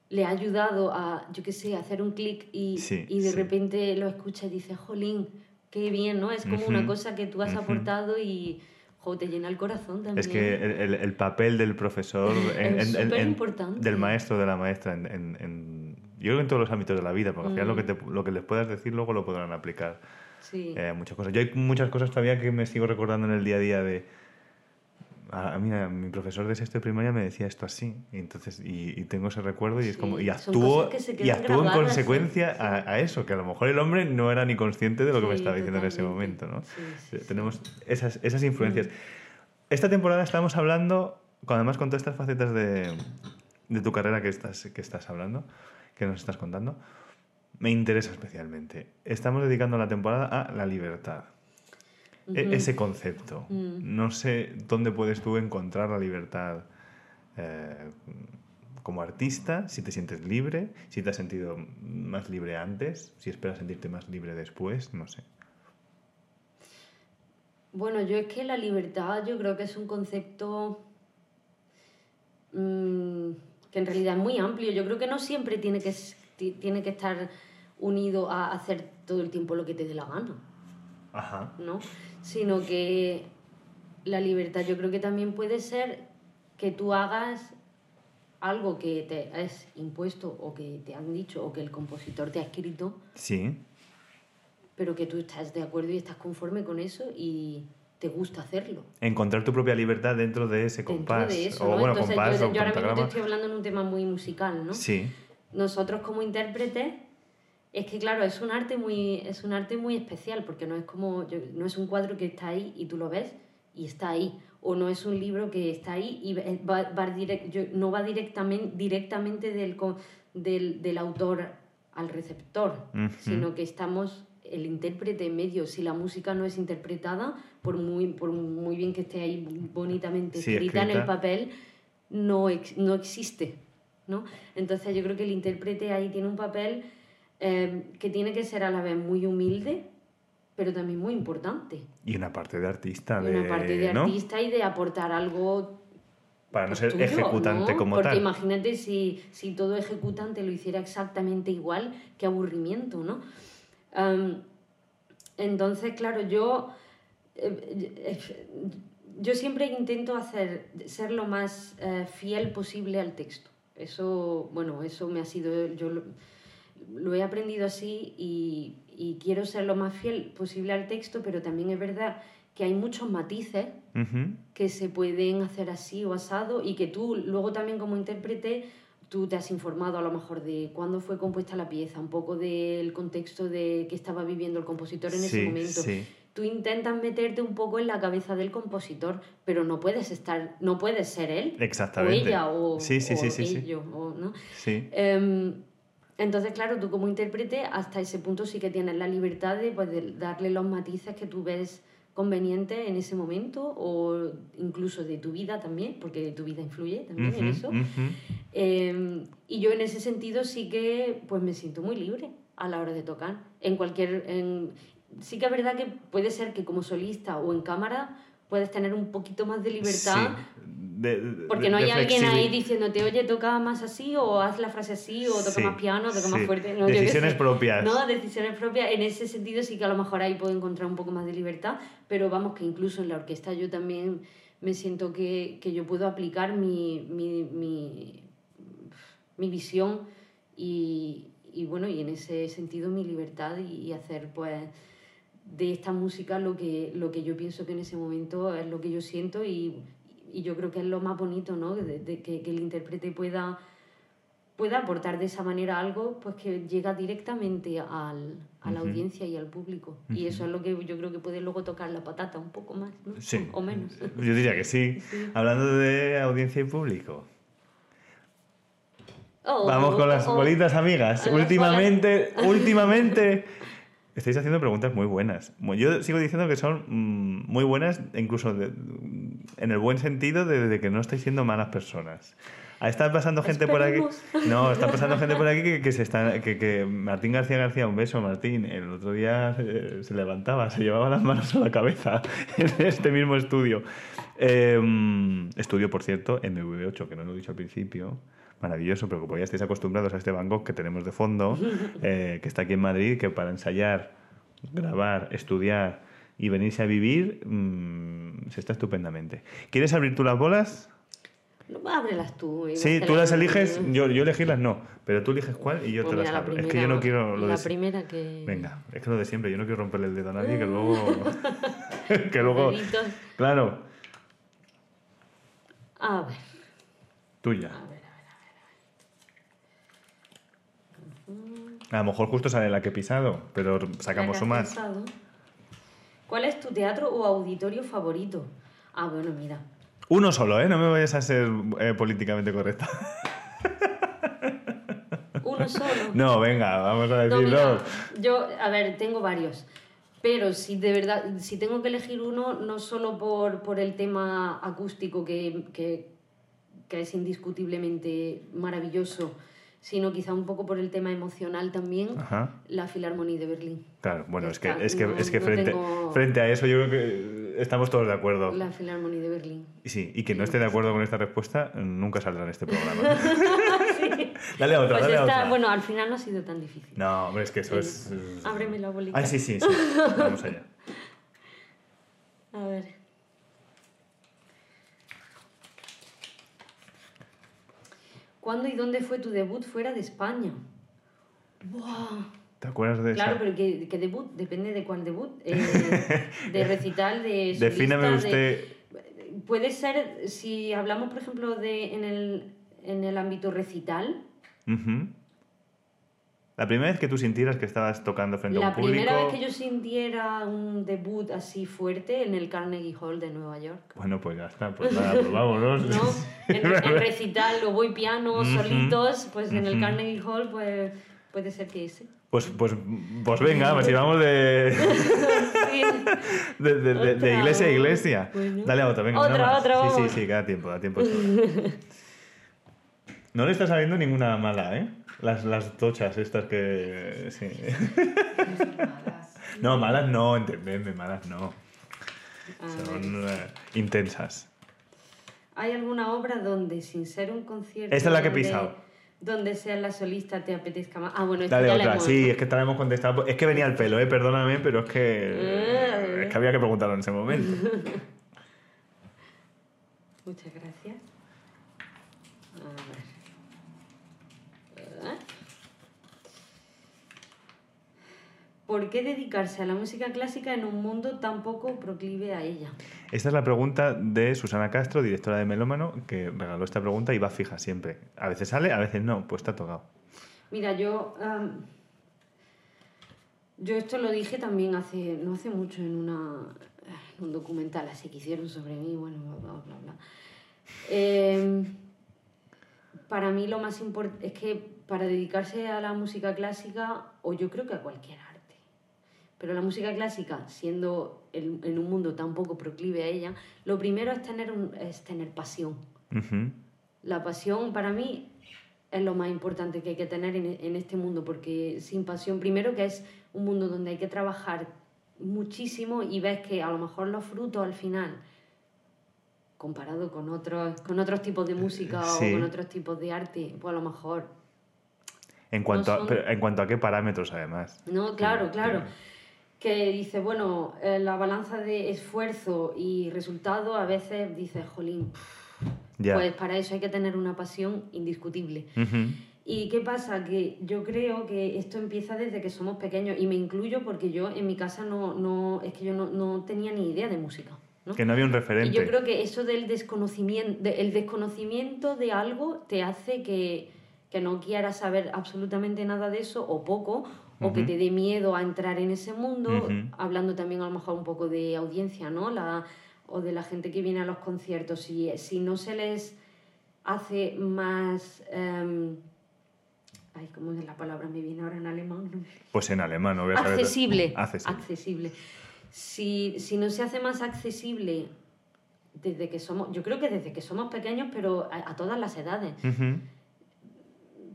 le ha ayudado a, yo qué sé, hacer un clic y, y, de repente lo escucha y dice, jolín, qué bien, ¿no? Es como una cosa que tú has aportado y jo, te llena el corazón también. Es que el, el, papel del profesor, es en, importante. del maestro, de la maestra, en, yo creo que en todos los ámbitos de la vida, porque al final lo, que te, lo que les puedas decir luego lo podrán aplicar. Sí. Eh, muchas cosas. Yo hay muchas cosas todavía que me sigo recordando en el día a día de... A, mí, mi profesor de sexto de primaria me decía esto así, y entonces y, tengo ese recuerdo y es como y actúo y actúo en consecuencia a, a, eso, que a lo mejor el hombre no era ni consciente de lo que me estaba diciendo en ese momento, ¿no? Tenemos esas, esas influencias. Mm. Esta temporada estamos hablando, además con todas estas facetas de, de tu carrera que estás, que estás hablando, que nos estás contando, me interesa especialmente. Estamos dedicando la temporada a la libertad. E-, ese concepto. Mm. No sé dónde puedes tú encontrar la libertad eh, como artista, si te sientes libre, si te has sentido más libre antes, si esperas sentirte más libre después, no sé. Bueno, yo es que la libertad yo creo que es un concepto mm, que en realidad es muy amplio. Yo creo que no siempre tiene que, tiene que estar unido a hacer todo el tiempo lo que te dé la gana. Ajá. ¿No? Sino que la libertad yo creo que también puede ser que tú hagas algo que te es impuesto o que te han dicho o que el compositor te ha escrito. Sí. Pero que tú estás de acuerdo y estás conforme con eso y te gusta hacerlo. Encontrar tu propia libertad dentro de ese compás. de eso, o bueno, compás, yo, yo ahora mismo te estoy hablando en un tema muy musical, ¿no? Sí. Nosotros como intérpretes es que claro, es un arte muy, es un arte muy especial, porque no es como, no es un cuadro que está ahí y tú lo ves y está ahí. O no es un libro que está ahí y va, va no va directamente, directamente del, del, del autor al receptor, sino que estamos el intérprete en medio. Si la música no es interpretada, por muy, por muy bien que esté ahí bonitamente escrita, en el papel, no, no existe. ¿no? Entonces yo creo que el intérprete ahí tiene un papel Em, que tiene que ser a la vez muy humilde, pero también muy importante. Y una parte de artista. De, una parte de artista y de aportar algo. Para no ser ejecutante como Porque tal. Porque imagínate si, si, todo ejecutante lo hiciera exactamente igual, qué aburrimiento, ¿no? Em, entonces, claro, yo. Eh, yo siempre intento hacer, ser lo más eh, fiel posible al texto. Eso, bueno, eso me ha sido. Yo, lo he aprendido así y, y quiero ser lo más fiel posible al texto, pero también es verdad que hay muchos matices que se pueden hacer así o asado y que tú luego también como intérprete tú te has informado a lo mejor de cuándo fue compuesta la pieza, un poco del contexto de que estaba viviendo el compositor en ese momento. Tú intentas meterte un poco en la cabeza del compositor, pero no puedes estar, no puedes ser él Exactamente. o ella o, sí, sí, ello, ¿no? Em, entonces, claro, tú como intérprete hasta ese punto sí que tienes la libertad de, pues, de darle los matices que tú ves conveniente en ese momento o incluso de tu vida también, porque tu vida influye también en eso. Em, y yo en ese sentido sí que pues me siento muy libre a la hora de tocar. En cualquier... En, sí que es verdad que puede ser que como solista o en cámara puedes tener un poquito más de libertad. Porque no hay alguien ahí diciéndote, oye, toca más así, o haz la frase así, o toca más piano, toca más fuerte. No, decisiones propias. No, decisiones propias. En ese sentido sí que a lo mejor ahí puedo encontrar un poco más de libertad, pero vamos que incluso en la orquesta yo también me siento que, que yo puedo aplicar mi, mi, mi, mi visión y, y, bueno, y en ese sentido mi libertad y hacer pues de esta música lo que, lo que yo pienso que en ese momento es lo que yo siento y, y yo creo que es lo más bonito, ¿no? De, que, que, el intérprete pueda, pueda aportar de esa manera algo pues que llega directamente al, a la audiencia y al público. Y eso es lo que yo creo que puede luego tocar la patata un poco más, ¿no? O menos. Yo diría que sí. Hablando de audiencia y público. Oh, Vamos con las oh, bolitas amigas. Últimamente, últimamente Estáis haciendo preguntas muy buenas. Yo sigo diciendo que son mm, muy buenas, incluso en el buen sentido de, que no estáis siendo malas personas. Ah, está pasando gente por aquí. No, está pasando gente por aquí que, se está, que, Martín García García, un beso, Martín. El otro día se, levantaba, se llevaba las manos a la cabeza en este mismo estudio. Em, estudio, por cierto, MV8, que no lo he dicho al principio maravilloso, pero como ya estáis acostumbrados a este Gogh que tenemos de fondo, eh, que está aquí en Madrid, que para ensayar, grabar, estudiar y venirse a vivir, mm, se está estupendamente. ¿Quieres abrir tú las bolas? No, ábrelas tú. Sí, tú las eliges, yo, yo elegirlas no, pero tú eliges cuál y yo pues te las abro. es que yo no quiero lo la primera que... Venga, es que lo de siempre, yo no quiero romperle el dedo a nadie, que luego... que luego... Claro. A ver. Tuya. A lo mejor justo sale la que he pisado, pero sacamos un más. ¿Cuál es tu teatro o auditorio favorito? Ah, bueno, mira. Uno solo, ¿eh? No me vayas a ser eh, políticamente correcta. ¿Uno solo? No, venga, vamos a decirlo. yo, a ver, tengo varios. Pero si de verdad, si tengo que elegir uno, no solo por, por el tema acústico, que, que, que es indiscutiblemente maravilloso, sino quizá un poco por el tema emocional también, la Filarmonía de Berlín. Claro, bueno, es que, es que, es que frente, frente a eso yo creo que estamos todos de acuerdo. La Filarmonía de Berlín. Sí, y que no esté de acuerdo con esta respuesta nunca saldrá en este programa. Dale a otra, pues dale a otra. Bueno, al final no ha sido tan difícil. No, hombre, es que eso es... Ábreme la bolita. Ah, sí, sí, sí. Vamos allá. A ver. ¿Cuándo y dónde fue tu debut fuera de España? ¿Te acuerdas de eso? Claro, pero ¿qué, debut? Depende de cuál debut. Eh, de recital, de Defíname usted... Puede ser, si hablamos, por ejemplo, de en el, en el ámbito recital, la primera vez que tú sintieras que estabas tocando frente a un público... La primera vez que yo sintiera un debut así fuerte en el Carnegie Hall de Nueva York. Bueno, pues ya está, pues nada, pues vámonos. ¿No? En, recital, o voy piano, solitos, pues en el Carnegie Hall, pues puede ser que ese. Pues, pues, pues venga, pues si vamos de... de, de, de, iglesia a iglesia. Dale a otra, venga. Otra, otra, Sí, sí, sí, da tiempo, da tiempo. no le está saliendo ninguna mala, ¿eh? Las, las tochas estas que... Sí. no, malas no, entendedme, malas no. Son eh, intensas. ¿Hay alguna obra donde, sin ser un concierto... Esta es la que he pisado. Donde sea la solista te apetezca más. Ah, bueno, Dale otra. sí, es que esta hemos contestado. Es que venía el pelo, ¿eh? Perdóname, pero es que... Ah. es que había que preguntarlo en ese momento. Muchas gracias. ¿Por qué dedicarse a la música clásica en un mundo tan poco proclive a ella? Esta es la pregunta de Susana Castro, directora de Melómano, que regaló esta pregunta y va fija siempre. A veces sale, a veces no, pues está tocado. Mira, yo... yo esto lo dije también hace, no hace mucho en, una, un documental así que hicieron sobre mí, bueno, bla, bla, bla. Em, para mí lo más importante es que para dedicarse a la música clásica, o yo creo que a cualquier pero la música clásica, siendo en un mundo tan poco proclive a ella, lo primero es tener, es tener pasión. La pasión para mí es lo más importante que hay que tener en, en, este mundo, porque sin pasión, primero que es un mundo donde hay que trabajar muchísimo y ves que a lo mejor los frutos al final, comparado con otros, con otros tipos de música o con otros tipos de arte, pues a lo mejor... En cuanto, a, en cuanto a qué parámetros, además. No, claro, claro que dice, bueno, eh, la balanza de esfuerzo y resultado a veces dice, jolín, pues para eso hay que tener una pasión indiscutible. ¿Y qué pasa? Que yo creo que esto empieza desde que somos pequeños y me incluyo porque yo en mi casa no, no es que yo no, no tenía ni idea de música. ¿no? Que no había un referente. Y yo creo que eso del desconocimiento, el desconocimiento de algo te hace que, que no quieras saber absolutamente nada de eso o poco o que te dé miedo a entrar en ese mundo, hablando también a lo mejor un poco de audiencia, ¿no? La, o de la gente que viene a los conciertos. Si, si no se les hace más... Um, ay, ¿cómo es la palabra? Me viene ahora en alemán. Pues en alemán, ¿no? Accesible. Accesible. accesible. Si, si, no se hace más accesible desde que somos, yo creo que desde que somos pequeños, pero a, todas las edades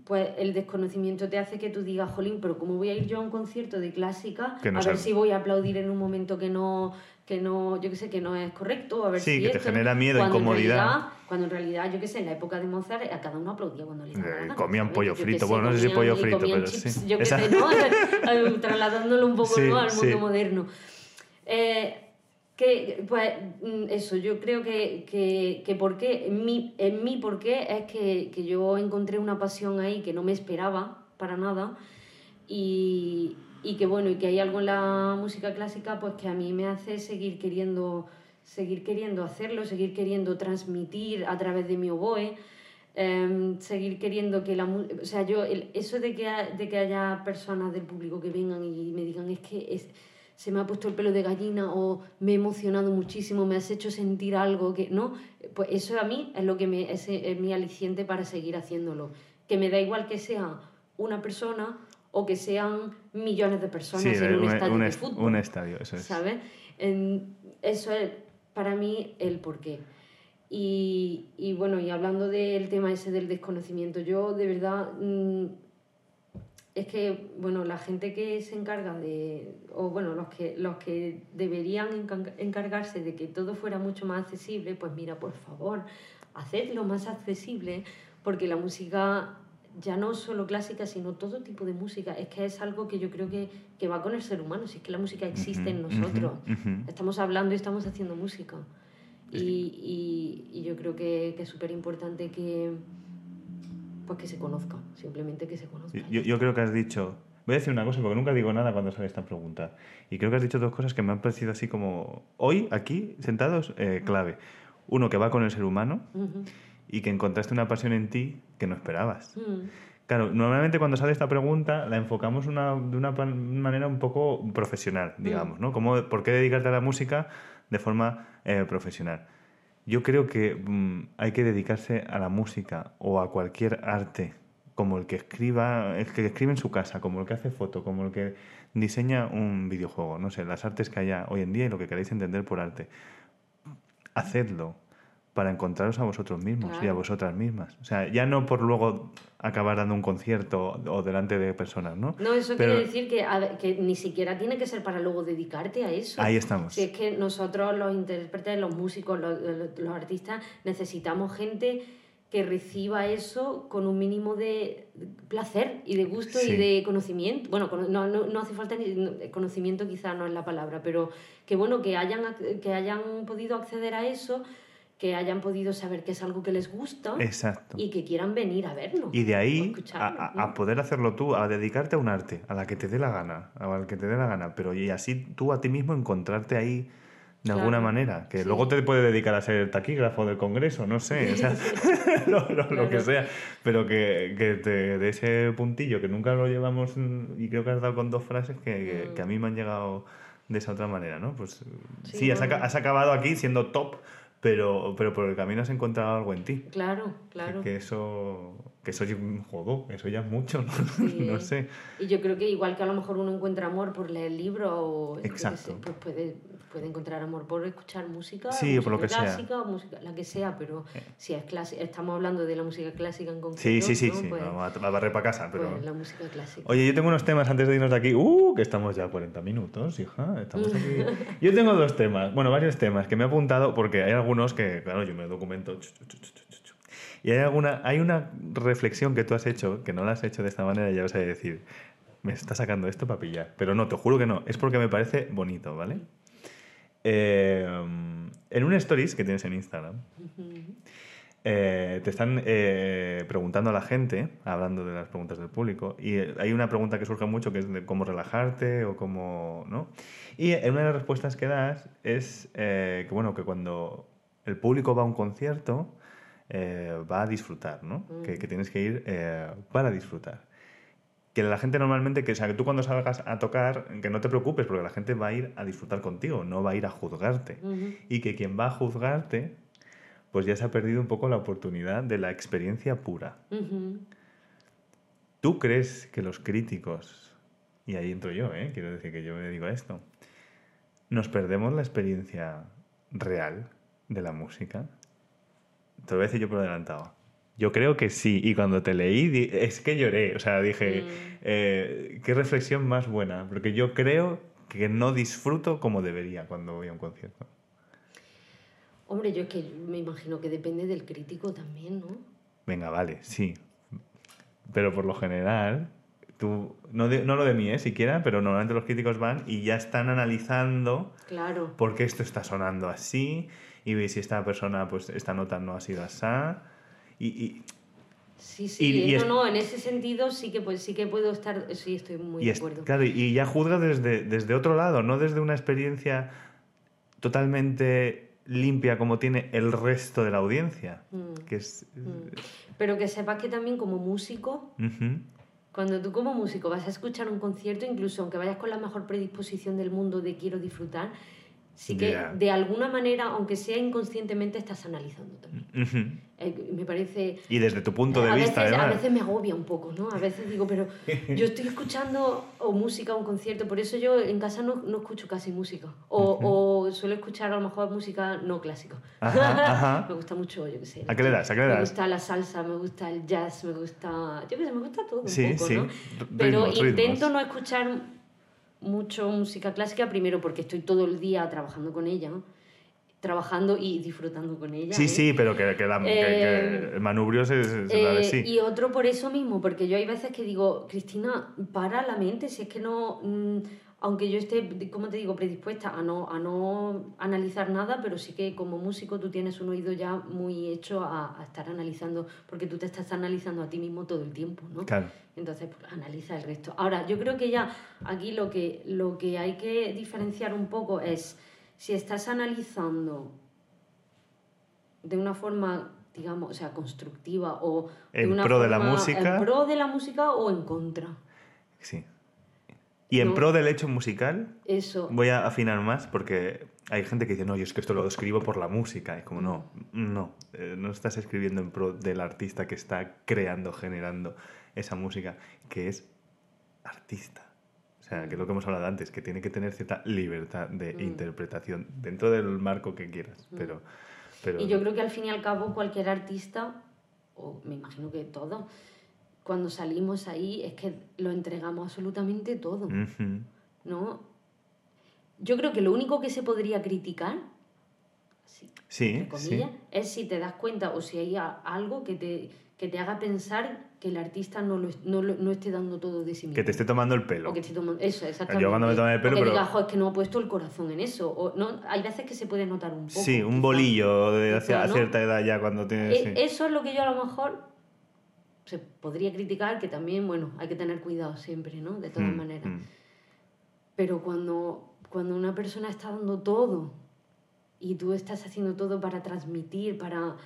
pues el desconocimiento te hace que tú digas, jolín, pero ¿cómo voy a ir yo a un concierto de clásica a ver si voy a aplaudir en un momento que no, que no, yo qué sé, que no es correcto? A ver sí, que te genera miedo, incomodidad. cuando en realidad, yo qué sé, en la época de Mozart, a cada uno aplaudía cuando le eh, Comían pollo frito, bueno, no sé si pollo frito, pero sí. Yo qué sé, ¿no? Trasladándolo un poco al mundo moderno. Eh, que, pues mm, eso, yo creo que, que, que porque, en mi, en mi porqué es que, que, yo encontré una pasión ahí que no me esperaba para nada y, y, que bueno, y que hay algo en la música clásica pues que a mí me hace seguir queriendo, seguir queriendo hacerlo, seguir queriendo transmitir a través de mi oboe, em, seguir queriendo que la o sea, yo, eso de que, de que haya personas del público que vengan y me digan es que es se me ha puesto el pelo de gallina o me he emocionado muchísimo, me has hecho sentir algo que no, pues eso a mí es lo que me es, mi aliciente para seguir haciéndolo, que me da igual que sea una persona o que sean millones de personas en un, estadio de fútbol. Un estadio, eso es. ¿Sabes? eso es para mí el porqué. Y, y bueno, y hablando del tema ese del desconocimiento, yo de verdad mm, es que, bueno, la gente que se encarga de, o bueno, los que, los que deberían encargarse de que todo fuera mucho más accesible, pues mira, por favor, hacedlo más accesible, porque la música ya no solo clásica, sino todo tipo de música, es que es algo que yo creo que, que va con el ser humano, si es que la música existe en nosotros, estamos hablando y estamos haciendo música. Y, y, y yo creo que, que es súper importante que pues que se conozca, simplemente que se conozca. Yo, yo creo que has dicho, voy a decir una cosa porque nunca digo nada cuando sale esta pregunta, y creo que has dicho dos cosas que me han parecido así como, hoy, aquí, sentados, eh, clave. Uno, que va con el ser humano, y que encontraste una pasión en ti que no esperabas. Claro, normalmente cuando sale esta pregunta la enfocamos una, de una manera un poco profesional, digamos, ¿no? Como, ¿Por qué dedicarte a la música de forma eh, profesional? Yo creo que mm, hay que dedicarse a la música o a cualquier arte, como el que escriba, el que escribe en su casa, como el que hace foto, como el que diseña un videojuego, no sé, las artes que haya hoy en día y lo que queráis entender por arte. Hacedlo, para encontraros a vosotros mismos y a vosotras mismas. O sea, ya no por luego acabar dando un concierto o delante de personas, ¿no? No, eso quiere decir que, que, ni siquiera tiene que ser para luego dedicarte a eso. Ahí estamos. Si es que nosotros, los intérpretes, los músicos, los, los artistas, necesitamos gente que reciba eso con un mínimo de placer y de gusto y de conocimiento. Bueno, no, no, no hace falta ni conocimiento, quizá no es la palabra, pero que bueno, que hayan, que hayan podido acceder a eso que hayan podido saber que es algo que les gusta Exacto. y que quieran venir a verlo. Y de ahí a, a- ¿no? a poder hacerlo tú, a dedicarte a un arte, a la que te dé la gana, a la que te dé la gana, pero y así tú a ti mismo encontrarte ahí de Claro. alguna manera, que Sí. luego te puede dedicar a ser taquígrafo del Congreso, no sé, o sea, lo, lo- lo que sea, pero que, que te dé ese puntillo que nunca lo llevamos mm, y creo que has dado con dos frases que, que- Mm. que a mí me han llegado de esa otra manera, ¿no? Pues sí, Sí, has, has acabado aquí siendo top, pero, pero por el camino has encontrado algo en ti. Claro, claro. Que, que eso, que eso, jodo, eso ya es mucho, ¿no? Sí. no sé. Y yo creo que igual que a lo mejor uno encuentra amor por leer libros o Exacto. sé, pues puede, puede encontrar amor por escuchar música, Sí, por lo música que sea. clásica o música, la que sea, pero si es clásica, estamos hablando de la música clásica en concreto, Sí, sí, sí, ¿no? sí, Pues, vamos a, barrer para casa, pero... pues la música clásica. Oye, yo tengo unos temas antes de irnos de aquí. ¡Uh! Que estamos ya a 40 minutos, hija. Estamos aquí. Yo tengo dos temas, bueno, varios temas que me he apuntado porque hay algunos que, claro, yo me documento. Y hay, alguna, hay una reflexión que tú has hecho, que no la has hecho de esta manera, y ya vas a decir, me está sacando esto para pillar. Pero no, te juro que no. Es porque me parece bonito, ¿vale? Eh, en un stories que tienes en Instagram, eh, te están eh, preguntando a la gente, hablando de las preguntas del público, y hay una pregunta que surge mucho que es de cómo relajarte o cómo, ¿no? Y en una de las respuestas que das es que, bueno, que cuando el público va a un concierto, va a disfrutar, ¿no? Que, que tienes que ir para disfrutar. Que la gente normalmente, que, o sea, que tú cuando salgas a tocar, que no te preocupes, porque la gente va a ir a disfrutar contigo, no va a ir a juzgarte. Y que quien va a juzgarte, pues ya se ha perdido un poco la oportunidad de la experiencia pura. ¿Tú crees que los críticos, y ahí entro yo, ¿eh? quiero decir que yo me dedico a esto, nos perdemos la experiencia real de la música? Te lo voy a decir yo por adelantado. Yo creo que sí, y cuando te leí es que lloré, o sea, dije, Mm. eh, qué reflexión más buena, porque yo creo que no disfruto como debería cuando voy a un concierto. Hombre, yo es que me imagino que depende del crítico también, ¿no? Venga, vale, sí. Pero por lo general, tú, no, de- no lo de mí, ¿eh? siquiera, pero normalmente los críticos van y ya están analizando Claro. por qué esto está sonando así y si esta persona, pues esta nota no ha sido así. Y, y, Sí, sí, Y- y no, es- no, en ese sentido sí que pues sí que puedo estar, sí estoy muy de es- acuerdo. claro, y ya juzga desde, desde otro lado, no desde una experiencia totalmente limpia como tiene el resto de la audiencia. Mm. Que es... Pero que sepas que también como músico, cuando tú como músico vas a escuchar un concierto, incluso aunque vayas con la mejor predisposición del mundo de quiero disfrutar, sí que Ya. de alguna manera, aunque sea inconscientemente, estás analizando también. Ujú. Eh, me parece... Y desde tu punto de a vista, veces, a además. veces me agobia un poco, ¿no? A veces digo, pero yo estoy escuchando o música o un concierto, por eso yo en casa no, no escucho casi música. O, o suelo escuchar a lo mejor música no clásica. Me gusta mucho, yo qué sé. ¿A qué le das? ¿A qué le Me das? gusta la salsa, me gusta el jazz, me gusta... Yo qué sé, me gusta todo un Sí, poco, sí. ¿no? R- Pero ritmos, intento ritmos. no escuchar mucho música clásica, primero porque estoy todo el día trabajando con ella, trabajando y disfrutando con ella. Sí, ¿eh? sí, pero que, que la- que- que Eh, el manubrio se, se- se da de Eh, sí. Y otro por eso mismo, porque yo hay veces que digo, Cristina, para la mente, si es que no, mm, aunque yo esté, como te digo, predispuesta a no, a no analizar nada, pero sí que como músico tú tienes un oído ya muy hecho a, a estar analizando, porque tú te estás analizando a ti mismo todo el tiempo, ¿no? Claro. Entonces, pues, analiza el resto. Ahora, yo creo que ya aquí lo que, lo que hay que diferenciar un poco es si estás analizando de una forma, digamos, o sea, constructiva o de En una pro de la música. En pro de la música o en contra. Sí. Y en No. pro del hecho musical, Eso. voy a afinar más porque hay gente que dice, no, yo es que esto lo escribo por la música. Y como, no, no, eh, no estás escribiendo en pro del artista que está creando, generando esa música, que es artista. O sea, que es lo que hemos hablado antes, que tiene que tener cierta libertad de Mm. interpretación dentro del marco que quieras. Pero, pero Y yo creo que al fin y al cabo cualquier artista, o me imagino que todos, cuando salimos ahí es que lo entregamos absolutamente todo. Ujú. ¿no? Yo creo que lo único que se podría criticar, sí, Sí, entre sí. comillas, es si te das cuenta o si hay algo que te, que te haga pensar que el artista no, lo, no, no esté dando todo de sí mismo. Que te esté tomando el pelo. O que esté tomando, eso, exactamente. Yo cuando me tomo el pelo, o que pero... diga, "Jo, es que no ha puesto el corazón en eso. O, no, hay veces que se puede notar un poco. Sí, un bolillo de hacia- a cierta edad ya cuando tienes... E- sí. Eso es lo que yo a lo mejor se podría criticar, que también, bueno, hay que tener cuidado siempre, ¿no? De todas Mm, maneras. mm. Pero cuando, cuando una persona está dando todo y tú estás haciendo todo para transmitir, para,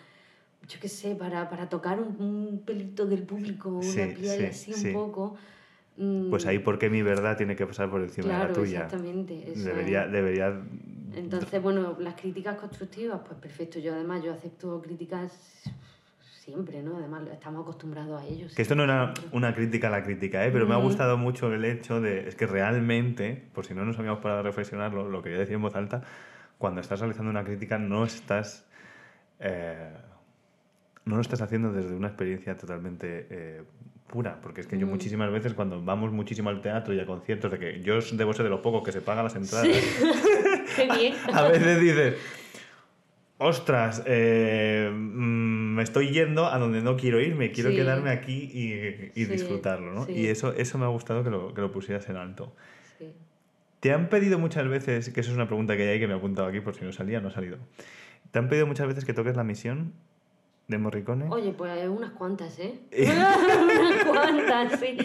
yo qué sé, para, para tocar un, un pelito del público, una Sí, piel sí, así sí. un poco... mm, Pues ahí, ¿por qué mi verdad tiene que pasar por encima de Claro, la tuya? exactamente. eso Debería, es. debería... Entonces, bueno, las críticas constructivas, pues perfecto. Yo además, yo acepto críticas siempre, ¿no? Además, estamos acostumbrados a ellos. Que esto no era una crítica a la crítica, ¿eh? pero me ha gustado mucho el hecho de, es que realmente, por si no nos habíamos parado a reflexionarlo, lo quería decir en voz alta, cuando estás realizando una crítica no estás, eh, no lo estás haciendo desde una experiencia totalmente eh, pura, porque es que yo Mm. muchísimas veces cuando vamos muchísimo al teatro y a conciertos, de que yo debo ser de los pocos que se pagan las entradas, Qué bien. a veces dices, ostras, eh, mm, me estoy yendo a donde no quiero irme, quiero Sí. quedarme aquí y, y Sí, disfrutarlo, ¿no? sí. Y eso, eso me ha gustado que lo, que lo pusieras en alto. Sí. ¿Te han pedido muchas veces, que eso es una pregunta que hay que me he apuntado aquí por si no salía, no ha salido, ¿te han pedido muchas veces que toques la misión de Morricone? Oye, pues unas cuantas, ¿eh? unas cuantas, sí.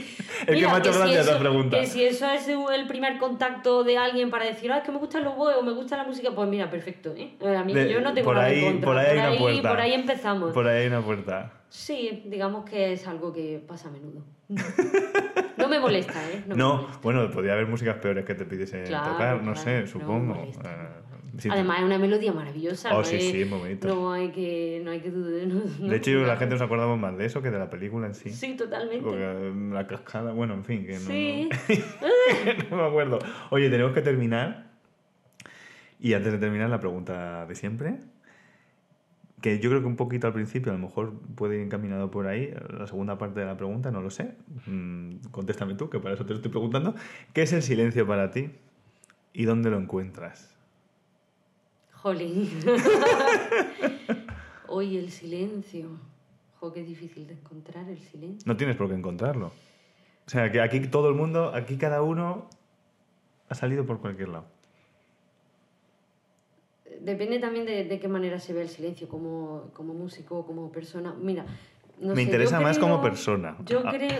que me ha hecho si gracia esa eso- pregunta. Que si eso es el primer contacto de alguien para decir, ah, es que me gustan los boes o me gusta la música, pues mira, perfecto, ¿eh? A mí De- yo no tengo por nada ahí- contra. por ahí hay una puerta. por ahí empezamos. Por ahí hay una puerta. Sí, digamos que es algo que pasa a menudo. No me molesta, ¿eh? No, No, molesta. bueno, podría haber músicas peores que te pidiesen Claro, tocar, no claro, sé, no supongo. molesta. Sí, Además es una melodía maravillosa. Oh, no sí, muy bonito. No hay que, no hay que dudar. no- no- De hecho, yo- la no. gente nos acordamos más de eso que de la película en sí. Sí, totalmente. Porque eh, la cascada, bueno, en fin, que no, Sí. no me acuerdo. Oye, tenemos que terminar. Y antes de terminar, la pregunta de siempre. Que yo creo que un poquito al principio, a lo mejor puede ir encaminado por ahí. La segunda parte de la pregunta, no lo sé. Mm, contéstame tú, que para eso te lo estoy preguntando. ¿Qué es el silencio para ti? ¿Y dónde lo encuentras? Jolín. Hoy el silencio. Jo, qué difícil de encontrar el silencio. No tienes por qué encontrarlo. O sea, que aquí todo el mundo, aquí cada uno ha salido por cualquier lado. Depende también de, de qué manera se ve el silencio, como, como músico, como persona. Mira, no Me sé, interesa más creo- como persona. Yo Ah. creo.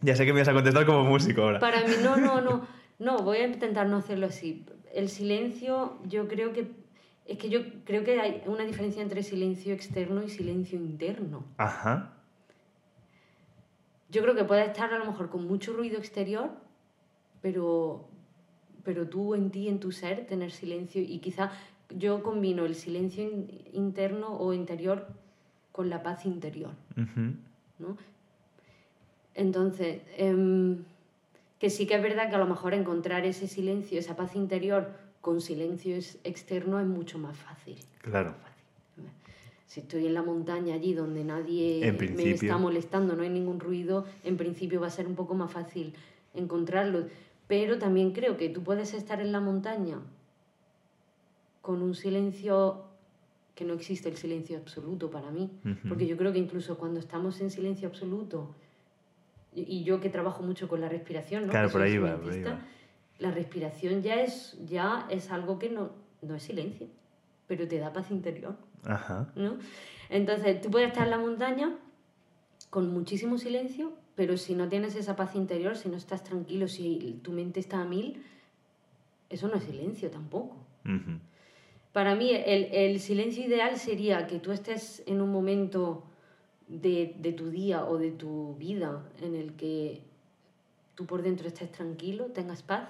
Ya sé que me vas a contestar como músico ahora. Para mí, no, no, no. No, voy a intentar no hacerlo así. El silencio, yo creo que. Es que yo creo que hay una diferencia entre silencio externo y silencio interno. Ajá. Yo creo que puede estar a lo mejor con mucho ruido exterior, pero, pero tú en ti, en tu ser, tener silencio y quizá yo combino el silencio in- interno o interior con la paz interior, Ujú. ¿no? Entonces, em, que sí que es verdad que a lo mejor encontrar ese silencio, esa paz interior con silencio ex- externo es mucho más fácil. Claro. fácil. Si estoy en la montaña allí donde nadie En me está molestando, no hay ningún ruido, en principio va a ser un poco más fácil encontrarlo. Pero también creo que tú puedes estar en la montaña con un silencio que no existe el silencio absoluto para mí, porque yo creo que incluso cuando estamos en silencio absoluto, y yo que trabajo mucho con la respiración, ¿no? Claro, por ahí va, por ahí instrumentista, va. la respiración ya es, ya es algo que no, no es silencio, pero te da paz interior. Ajá. ¿no? Entonces, tú puedes estar en la montaña con muchísimo silencio, pero si no tienes esa paz interior, si no estás tranquilo, si tu mente está a mil, eso no es silencio tampoco. Para mí, el, el silencio ideal sería que tú estés en un momento de, de tu día o de tu vida en el que tú por dentro estés tranquilo, tengas paz,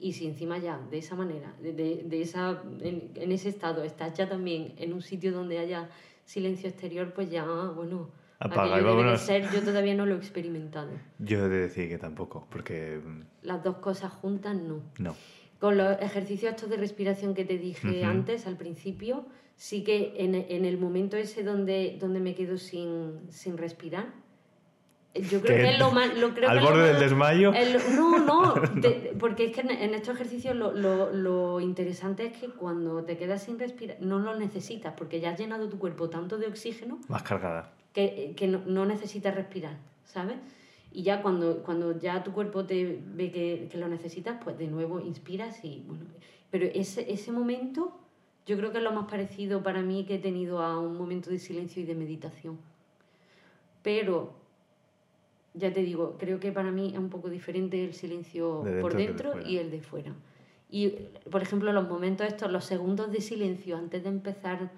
y si encima ya de esa manera, de, de- de esa, en, en ese estado, estás ya también en un sitio donde haya silencio exterior, pues ya, bueno, Apaga debe de ser, yo todavía no lo he experimentado. Yo he de decir que tampoco, porque mm, Las dos cosas juntas, no. no. Con los ejercicios estos de respiración que te dije Ujú. antes, al principio, sí que en, en el momento ese donde, donde me quedo sin, sin respirar, yo creo ¿Qué? que es lo más... Lo creo ¿Al que borde del desmayo? el- no, no, te- porque es que en, en estos ejercicios lo, lo- lo interesante es que cuando te quedas sin respirar, no lo necesitas, porque ya has llenado tu cuerpo tanto de oxígeno Más cargada. que, que no, no, necesitas respirar, ¿sabes? Y ya cuando, cuando ya tu cuerpo te ve que, que, lo necesitas, pues de nuevo inspiras y bueno. Pero ese, ese momento yo creo que es lo más parecido para mí que he tenido a un momento de silencio y de meditación. Pero, ya te digo, creo que para mí es un poco diferente el silencio por dentro y el de fuera. Y, por ejemplo, los momentos estos, los segundos de silencio antes de empezar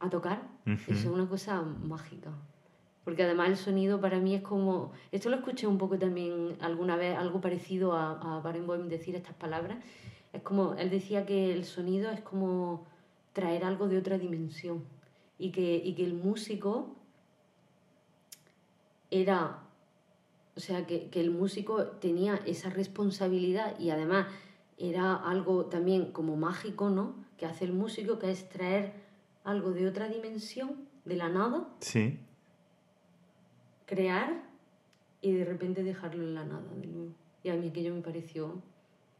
a tocar, eso es una cosa mágica. Porque además el sonido para mí es como... Esto lo escuché un poco también alguna vez, algo parecido a, a Barenboim decir estas palabras. Es como, él decía que el sonido es como traer algo de otra dimensión. Y que, y que el músico era... O sea, que, que el músico tenía esa responsabilidad y además era algo también como mágico, ¿no? Que hace el músico, que es traer algo de otra dimensión, de la nada. Sí. Crear y de repente dejarlo en la nada de nuevo. Y a mí aquello me pareció,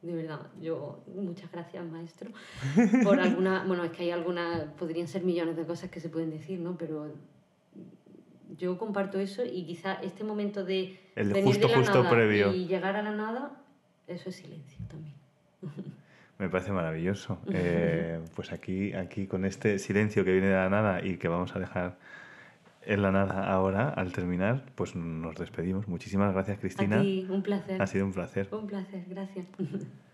de verdad, yo, muchas gracias maestro, por alguna, bueno, es que hay algunas, podrían ser millones de cosas que se pueden decir, ¿no? Pero yo comparto eso y quizá este momento de el venir justo, de la justo nada previo. y llegar a la nada, eso es silencio también. Me parece maravilloso. Eh, pues aquí, aquí con este silencio que viene de la nada y que vamos a dejar en la nada ahora, al terminar, pues nos despedimos. Muchísimas gracias, Cristina. A ti, un placer. Ha sido un placer. Un placer, gracias.